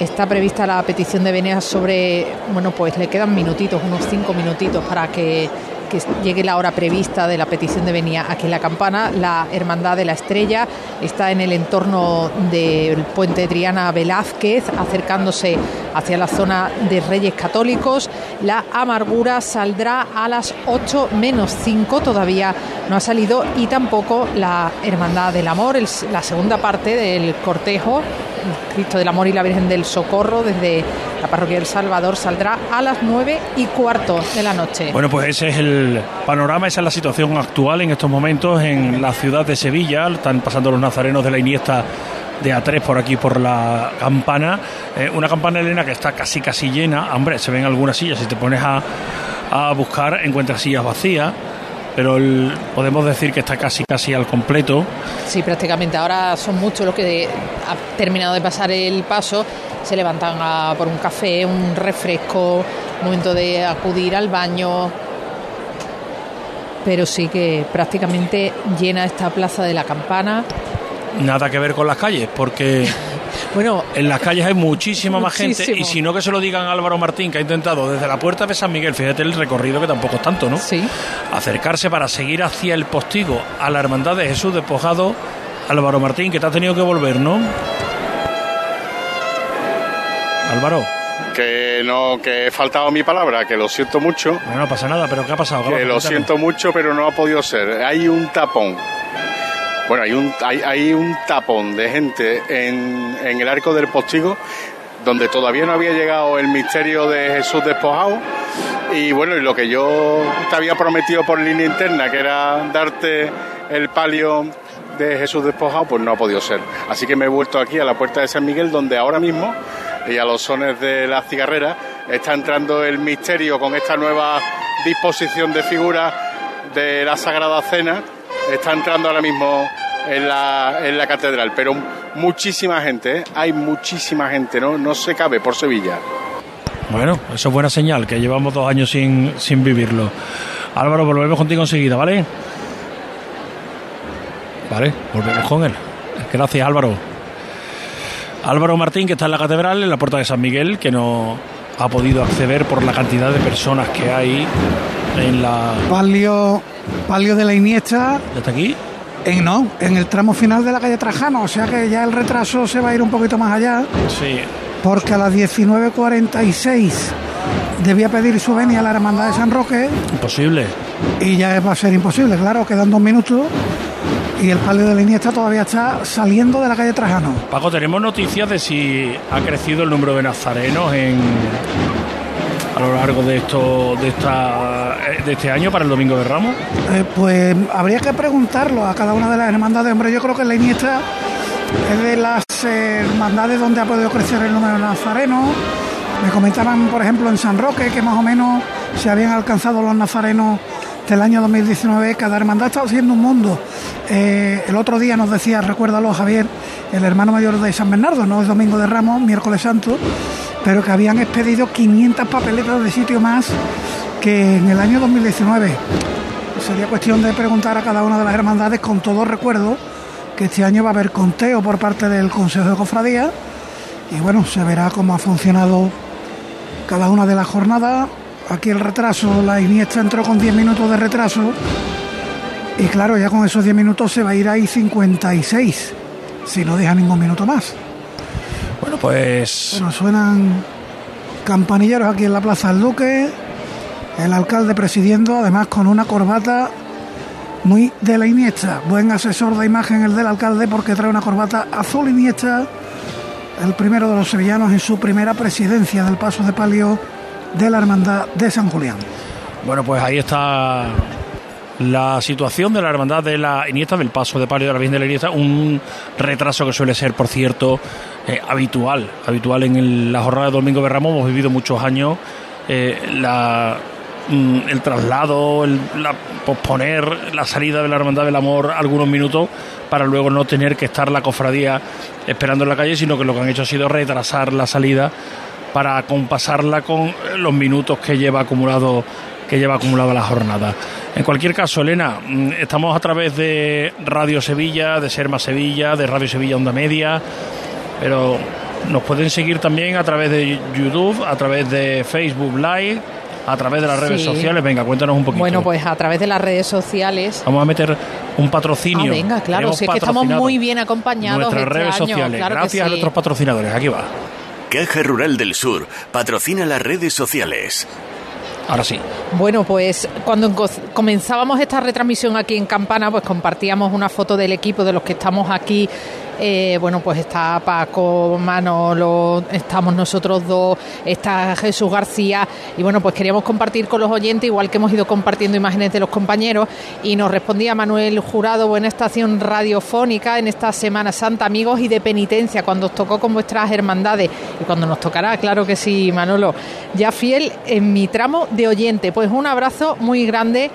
Está prevista la petición de Veneas sobre, bueno, pues le quedan minutitos, unos cinco minutitos para que, llegue la hora prevista de la petición de venía aquí en la campana. La Hermandad de la Estrella está en el entorno del puente Triana Velázquez, acercándose hacia la zona de Reyes Católicos. La Amargura saldrá a las 8 menos 5, todavía no ha salido, y tampoco la Hermandad del Amor, la segunda parte del cortejo. Cristo del Amor y la Virgen del Socorro desde la parroquia del Salvador saldrá a las 9 y cuarto de la noche. Bueno, pues ese es el panorama, esa es la situación actual en estos momentos en la ciudad de Sevilla. Están pasando los nazarenos de la Iniesta de A3 por aquí, por la campana. Eh, una campana, Elena, que está casi, casi llena. Hombre, se ven algunas sillas. Si te pones a, a buscar, encuentras sillas vacías. Pero el- podemos decir que está casi, casi al completo. Sí, prácticamente. Ahora son muchos los que ha terminado de pasar el paso, se levantan a por un café, un refresco, momento de acudir al baño. Pero sí que prácticamente llena esta plaza de la campana. Nada que ver con las calles, porque bueno, en las calles hay muchísima más gente y si no que se lo digan a Álvaro Martín que ha intentado desde la puerta de San Miguel, fíjate el recorrido que tampoco es tanto, ¿no? Sí. Acercarse para seguir hacia el postigo a la hermandad de Jesús despojado. Álvaro Martín, que te has tenido que volver, ¿no? Álvaro. Que no, que he faltado mi palabra, que lo siento mucho. No, pasa nada, pero ¿qué ha pasado? Que lo siento mucho, pero no ha podido ser. Hay un tapón. Bueno, hay un, hay, hay un tapón de gente en, en el arco del postigo donde todavía no había llegado el misterio de Jesús despojado. Y bueno, lo que yo te había prometido por línea interna, que era darte el palio de Jesús despojado, pues no ha podido ser. Así que me he vuelto aquí a la puerta de San Miguel, donde ahora mismo, y a los sones de la cigarrera, está entrando el misterio con esta nueva disposición de figuras de la Sagrada Cena. Está entrando ahora mismo en la, en la catedral, pero muchísima gente, ¿eh? hay muchísima gente, ¿no? no se cabe por Sevilla. Bueno, eso es buena señal, que llevamos dos años sin, sin vivirlo. Álvaro, volvemos contigo enseguida, ¿vale? Vale, volvemos con él. Gracias, Álvaro. Álvaro Martín, que está en la catedral, en la puerta de San Miguel, que no ha podido acceder por la cantidad de personas que hay en la... Palio, palio de la Iniesta. ¿Está aquí? En, no, en el tramo final de la calle Trajano, o sea que ya el retraso se va a ir un poquito más allá. Sí. Porque a las 19.46 debía pedir su venia a la Hermandad de San Roque Imposible. y ya va a ser imposible, claro, quedan dos minutos y el palio de la Iniesta todavía está saliendo de la calle Trajano. Paco, ¿tenemos noticias de si ha crecido el número de nazarenos en a lo largo de esto de esta de este año para el domingo de Ramos? Eh, pues habría que preguntarlo a cada una de las hermandades. Hombre, yo creo que la Iniesta es de las eh, hermandades donde ha podido crecer el número de nazarenos. Me comentaban, por ejemplo, en San Roque que más o menos se habían alcanzado los nazarenos del año 2019. Cada hermandad está haciendo un mundo. eh, el otro día nos decía, recuérdalo Javier, el hermano mayor de San Bernardo, no es Domingo de Ramos, miércoles santo, pero que habían expedido 500 papeletas de sitio más que en el año 2019. Sería cuestión de preguntar a cada una de las hermandades con todo recuerdo que este año va a haber conteo por parte del Consejo de Cofradía y bueno, se verá cómo ha funcionado cada una de las jornadas. Aquí el retraso, la Iniesta entró con 10 minutos de retraso y claro, ya con esos 10 minutos se va a ir ahí 56, si no deja ningún minuto más. Bueno, pues... Bueno, suenan campanilleros aquí en la Plaza del Duque, el alcalde presidiendo, además con una corbata muy de la Iniesta. Buen asesor de imagen el del alcalde porque trae una corbata azul Iniesta, el primero de los sevillanos en su primera presidencia del paso de palio de la Hermandad de San Julián. Bueno, pues ahí está la situación de la hermandad de la Iniesta, del paso de palio de la Virgen de la Iniesta, un retraso que suele ser, por cierto, eh, habitual, habitual en la jornada de Domingo de Ramos, hemos vivido muchos años eh, la, mm, el traslado, el, la, posponer la salida de la hermandad del amor algunos minutos para luego no tener que estar la cofradía esperando en la calle, sino que lo que han hecho ha sido retrasar la salida para compasarla con los minutos que lleva acumulado que lleva acumulada la jornada. En cualquier caso, Elena, mm, estamos a través de Radio Sevilla, de Serma Sevilla, de Radio Sevilla Onda Media, pero nos pueden seguir también a través de YouTube, a través de Facebook Live, a través de las redes Sí. sociales. Venga, cuéntanos un poquito. Bueno, pues a través de las redes sociales. Vamos a meter un patrocinio. Ah, venga, claro, Hemos si es que estamos muy bien acompañados Nuestras este redes año, sociales. claro que Gracias a nuestros patrocinadores. Aquí va. Caja Rural del Sur patrocina las redes sociales. Ahora sí. Bueno, pues cuando comenzábamos esta retransmisión aquí en Campana, pues compartíamos una foto del equipo de los que estamos aquí. Eh, bueno, pues está Paco, Manolo, estamos nosotros dos, está Jesús García. Y bueno, pues queríamos compartir con los oyentes, igual que hemos ido compartiendo imágenes de los compañeros. Y nos respondía Manuel Jurado, buena estación radiofónica en esta Semana Santa, amigos y de penitencia, cuando os tocó con vuestras hermandades. Y cuando nos tocará, claro que sí, Manolo. Ya fiel en mi tramo de oyente. Pues un abrazo muy grande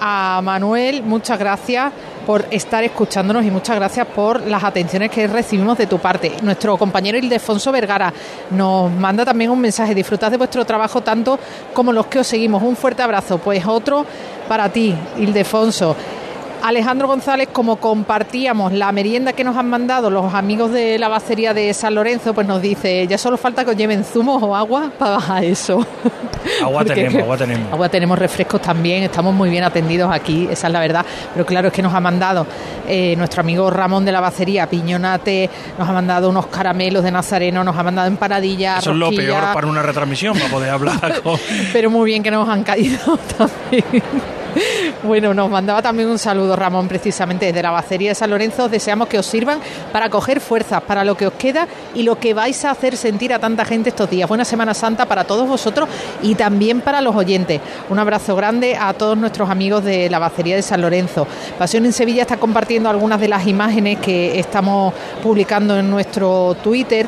a Manuel, muchas gracias por estar escuchándonos y muchas gracias por las atenciones que recibimos de tu parte. Nuestro compañero Ildefonso Vergara nos manda también un mensaje. Disfrutad de vuestro trabajo tanto como los que os seguimos. Un fuerte abrazo. Pues otro para ti, Ildefonso. Alejandro González, como compartíamos la merienda que nos han mandado los amigos de la bacería de San Lorenzo, pues nos dice, ya solo falta que os lleven zumos o agua para bajar eso. Agua Porque- tenemos, agua tenemos. Agua tenemos refrescos también, estamos muy bien atendidos aquí, esa es la verdad. Pero claro, es que nos ha mandado eh, nuestro amigo Ramón de la Bacería, Piñonate, nos ha mandado unos caramelos de Nazareno, nos ha mandado empanadillas, Eso es lo peor para una retransmisión, para poder hablar con... pero muy bien que nos han caído también. Bueno, nos mandaba también un saludo Ramón precisamente desde la Bacería de San Lorenzo. Os Deseamos que os sirvan para coger fuerzas para lo que os queda y lo que vais a hacer sentir a tanta gente estos días. Buena Semana Santa para todos vosotros y también para los oyentes. Un abrazo grande a todos nuestros amigos de la Bacería de San Lorenzo. Pasión en Sevilla está compartiendo algunas de las imágenes que estamos publicando en nuestro Twitter.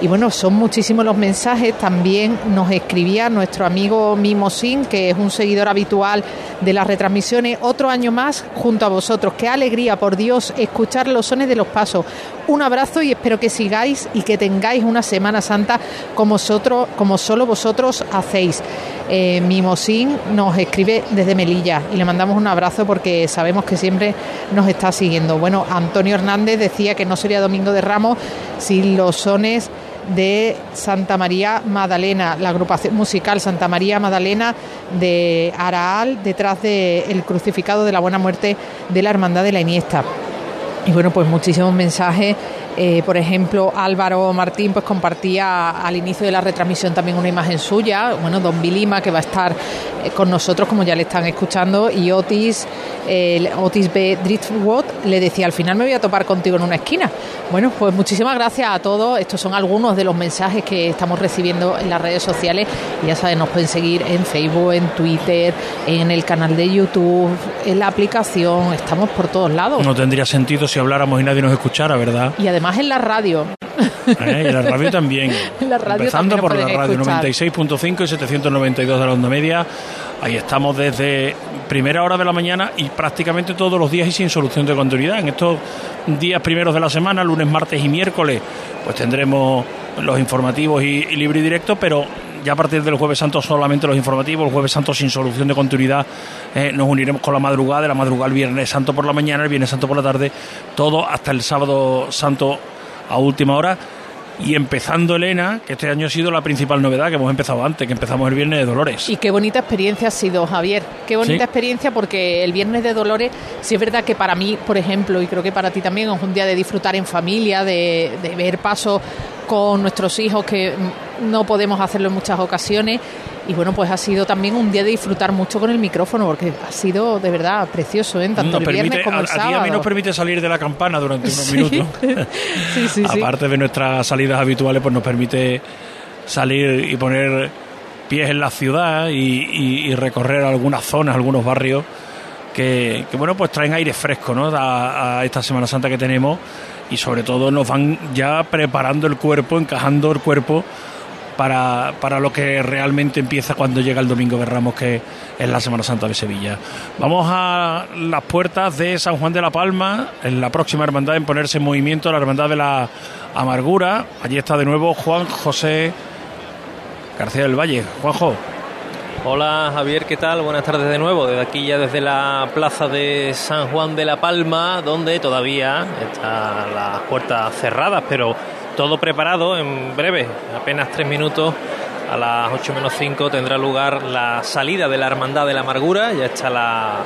Y bueno, son muchísimos los mensajes. También nos escribía nuestro amigo Mimosin, que es un seguidor habitual de las retransmisiones. Otro año más junto a vosotros. Qué alegría, por Dios, escuchar los sones de los pasos. Un abrazo y espero que sigáis y que tengáis una Semana Santa como, vosotros, como solo vosotros hacéis. Eh, Mimosin nos escribe desde Melilla y le mandamos un abrazo porque sabemos que siempre nos está siguiendo. Bueno, Antonio Hernández decía que no sería Domingo de Ramos sin los sones de Santa María Magdalena, la agrupación musical Santa María Magdalena de Araal, detrás del crucificado de la Buena Muerte de la Hermandad de la Iniesta. Y bueno, pues muchísimos mensajes. Eh, por ejemplo, Álvaro Martín pues compartía al inicio de la retransmisión también una imagen suya. Bueno, Don Vilima, que va a estar eh, con nosotros, como ya le están escuchando, y Otis, eh, Otis B. Driftwood le decía, al final me voy a topar contigo en una esquina. Bueno, pues muchísimas gracias a todos. Estos son algunos de los mensajes que estamos recibiendo en las redes sociales. Y ya saben, nos pueden seguir en Facebook, en Twitter, en el canal de YouTube, en la aplicación. Estamos por todos lados. No tendría sentido si habláramos y nadie nos escuchara, ¿verdad? Y además en la radio. ¿eh? Y la radio también. La radio Empezando también por la radio escuchar. 96.5 y 792 de la onda media. Ahí estamos desde primera hora de la mañana y prácticamente todos los días y sin solución de continuidad. En estos días primeros de la semana, lunes, martes y miércoles, pues tendremos los informativos y, y libre y directo, pero ya a partir del jueves santo solamente los informativos, el jueves santo sin solución de continuidad, eh, nos uniremos con la madrugada, de la madrugada el viernes santo por la mañana, el viernes santo por la tarde, todo hasta el sábado santo a última hora. Y empezando Elena, que este año ha sido la principal novedad que hemos empezado antes, que empezamos el viernes de Dolores. Y qué bonita experiencia ha sido, Javier. Qué bonita Sí. experiencia porque el Viernes de Dolores, sí es verdad que para mí, por ejemplo, y creo que para ti también, es un día de disfrutar en familia, de, de ver pasos con nuestros hijos que no podemos hacerlo en muchas ocasiones. Y bueno, pues ha sido también un día de disfrutar mucho con el micrófono porque ha sido de verdad precioso, ¿eh? tanto Nos el viernes como a, el sábado. a mí nos permite salir de la campana durante unos Sí. minutos. Sí, sí, sí. Aparte de nuestras salidas habituales, pues nos permite salir y poner pies en la ciudad y, y- y recorrer algunas zonas, algunos barrios que, que, bueno, pues traen aire fresco, ¿no? A, a esta Semana Santa que tenemos y sobre todo nos van ya preparando el cuerpo, encajando el cuerpo para, para lo que realmente empieza cuando llega el Domingo de Ramos, que es la Semana Santa de Sevilla. Vamos a las puertas de San Juan de la Palma, en la próxima hermandad en ponerse en movimiento, la hermandad de la Amargura. Allí está de nuevo Juan José García del Valle. Juanjo. Hola Javier, ¿qué tal? Buenas tardes de nuevo. Desde aquí ya desde la plaza de San Juan de la Palma, donde todavía están las puertas cerradas, pero todo preparado en breve, apenas tres minutos. A las 8 menos 5 tendrá lugar la salida de la Hermandad de la Amargura. Ya está la,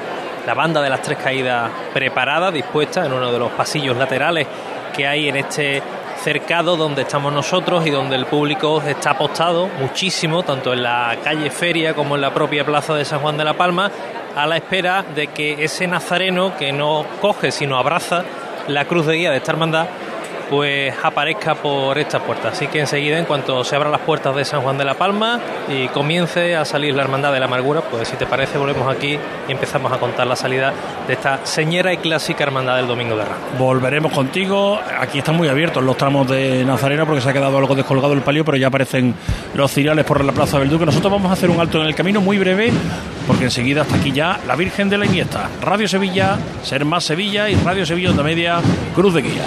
la banda de las tres caídas preparada, dispuesta en uno de los pasillos laterales que hay en este cercado donde estamos nosotros y donde el público está apostado muchísimo, tanto en la calle Feria como en la propia plaza de San Juan de la Palma, a la espera de que ese nazareno que no coge sino abraza la cruz de guía de esta hermandad, pues aparezca por esta puerta. Así que enseguida, en cuanto se abran las puertas de San Juan de la Palma y comience a salir la hermandad de la amargura, pues si te parece volvemos aquí y empezamos a contar la salida de esta señera y clásica hermandad del Domingo de Ramos. Volveremos contigo. Aquí están muy abiertos los tramos de Nazareno porque se ha quedado algo descolgado el palio, pero ya aparecen los ciriales por la Plaza del Duque. Nosotros vamos a hacer un alto en el camino muy breve porque enseguida hasta aquí ya la Virgen de la Iniesta. Radio Sevilla, Ser Más Sevilla y Radio Sevilla Onda Media, Cruz de Guía.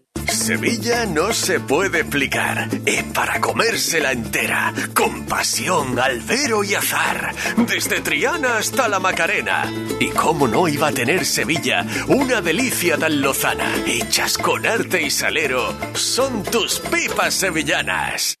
Sevilla no se puede explicar. Es para comérsela entera. Con pasión, albero y azar. Desde Triana hasta la Macarena. Y cómo no iba a tener Sevilla una delicia tan lozana. Hechas con arte y salero. Son tus pipas sevillanas.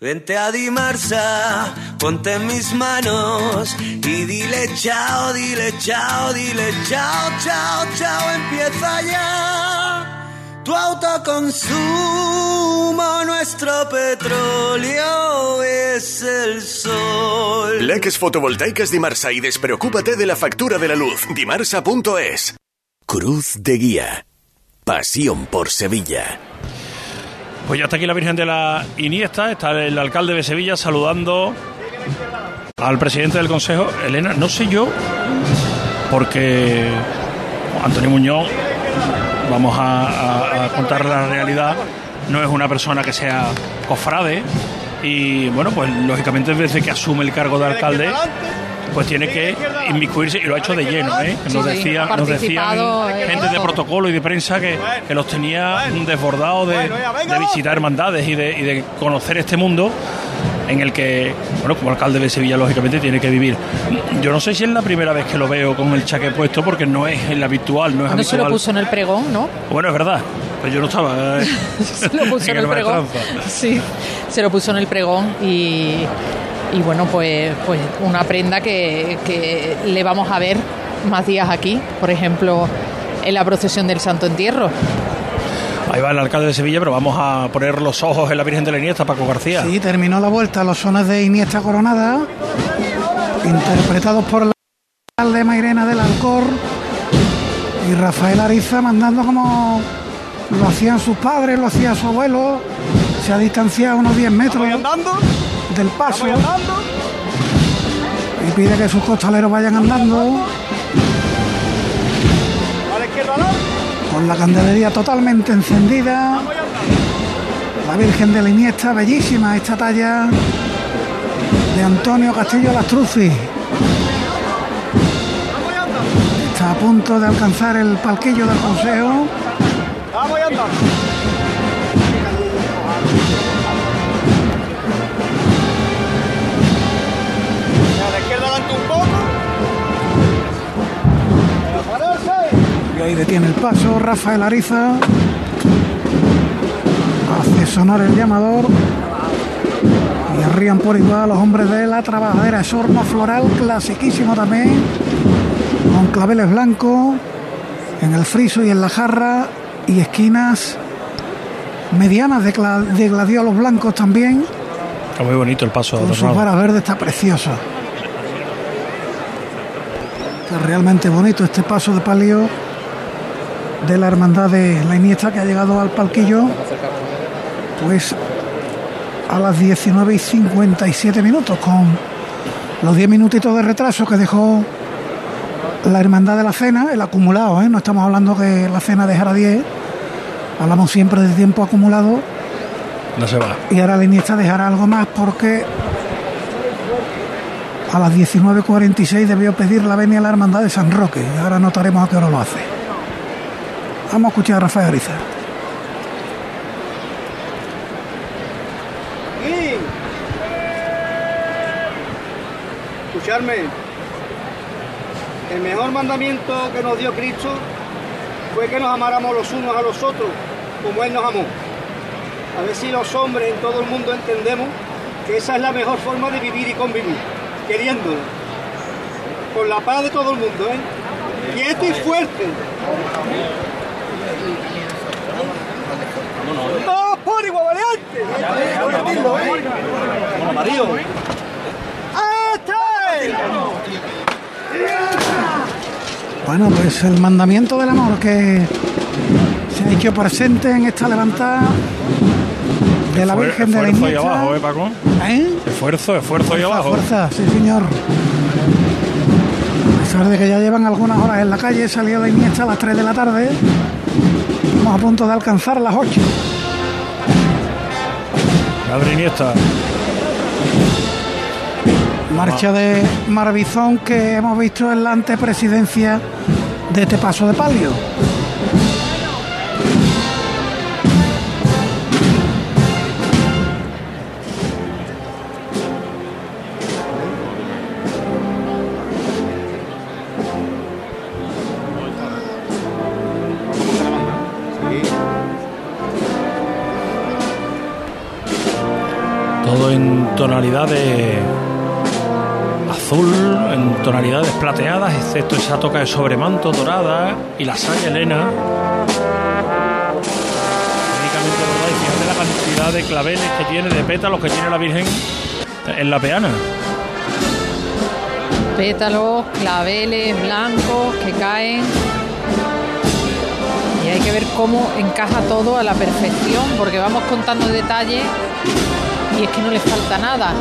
Vente a Dimarsa, ponte en mis manos y dile chao, dile chao, dile chao, chao, chao, empieza ya. Tu autoconsumo, nuestro petróleo es el sol. Leques fotovoltaicas Dimarsa y despreocúpate de la factura de la luz. Dimarsa.es. Cruz de Guía. Pasión por Sevilla. Pues ya está aquí la Virgen de la Iniesta, está el alcalde de Sevilla saludando al presidente del Consejo, Elena, no sé yo, porque Antonio Muñoz, vamos a, contar la realidad, no es una persona que sea cofrade y bueno, pues lógicamente desde que asume el cargo de alcalde pues tiene que inmiscuirse y lo ha hecho de lleno, ¿eh? Nos, decía, nos decían gente de protocolo y de prensa que, que los tenía desbordados de, de visitar hermandades y de, y de conocer este mundo en el que, bueno, como alcalde de Sevilla, lógicamente tiene que vivir. Yo no sé si es la primera vez que lo veo con el chaque puesto, porque no es el habitual, no es No se habitual. lo puso en el pregón, ¿no? Bueno, es verdad, pues yo no estaba. eh, se lo puso en el pregón. Sí, se lo puso en el pregón y, y bueno, pues, pues una prenda que, que le vamos a ver más días aquí, por ejemplo, en la procesión del Santo Entierro. Ahí va el alcalde de Sevilla, pero vamos a poner los ojos en la Virgen de la Iniesta, Paco García. Sí, terminó la vuelta los sones de Iniesta Coronada, interpretados por la alcalde Mairena del Alcor y Rafael Ariza mandando como lo hacían sus padres, lo hacía su abuelo, se ha distanciado unos 10 metros del paso y pide que sus costaleros vayan andando con la candelería totalmente encendida. La Virgen de la Iniesta, bellísima esta talla de Antonio Castillo Lastruzzi. Está a punto de alcanzar el palquillo del consejo. Y ahí detiene el paso Rafael Ariza. Hace sonar el llamador. Y arrían por igual los hombres de la trabajadera. Es horno floral, clasiquísimo también. Con claveles blancos en el friso y en la jarra. Y esquinas medianas de, de gladiolos blancos también. Está muy bonito el paso Con sus varas verdes está precioso. Está realmente bonito este paso de palio de la hermandad de la Iniesta que ha llegado al palquillo. Pues a las 19 y 57 minutos, con los 10 minutitos de retraso que dejó la hermandad de la cena, el acumulado, ¿eh? no estamos hablando que la cena dejara 10, hablamos siempre de tiempo acumulado. No se va. Y ahora la Iniesta dejará algo más porque a las 19.46 debió pedir la venia a la hermandad de San Roque. Y ahora notaremos a qué hora lo hace. Vamos a escuchar a Rafael Ariza. Escucharme. El mejor mandamiento que nos dio Cristo fue que nos amáramos los unos a los otros como Él nos amó. A ver si los hombres en todo el mundo entendemos que esa es la mejor forma de vivir y convivir, queriéndolo. Con la paz de todo el mundo, ¿eh? Quieto y fuerte. ¡Todos por igual valiente! Mario. ¡Este! Bueno, pues el mandamiento del amor que se ha hecho presente en esta levantada de la Virgen de la esfuerzo Iniesta. abajo, ¿eh, Paco? ¿Eh? Esfuerzo, esfuerzo Fuerza, abajo. fuerza, sí señor. A pesar de que ya llevan algunas horas en la calle, salió la Iniesta a las 3 de la tarde. Estamos a punto de alcanzar las 8. Madre Iniesta. Marcha de Maravizón que hemos visto en la antepresidencia de este paso de palio. En tonalidad de azul, en tonalidades plateadas, excepto esa toca de sobremanto dorada y la saya Elena. Únicamente dorada y fíjate la cantidad de claveles que tiene, de pétalos que tiene la Virgen en la peana. pétalos, claveles blancos que caen. Y hay que ver cómo encaja todo a la perfección, porque vamos contando detalles y es que no le falta nada.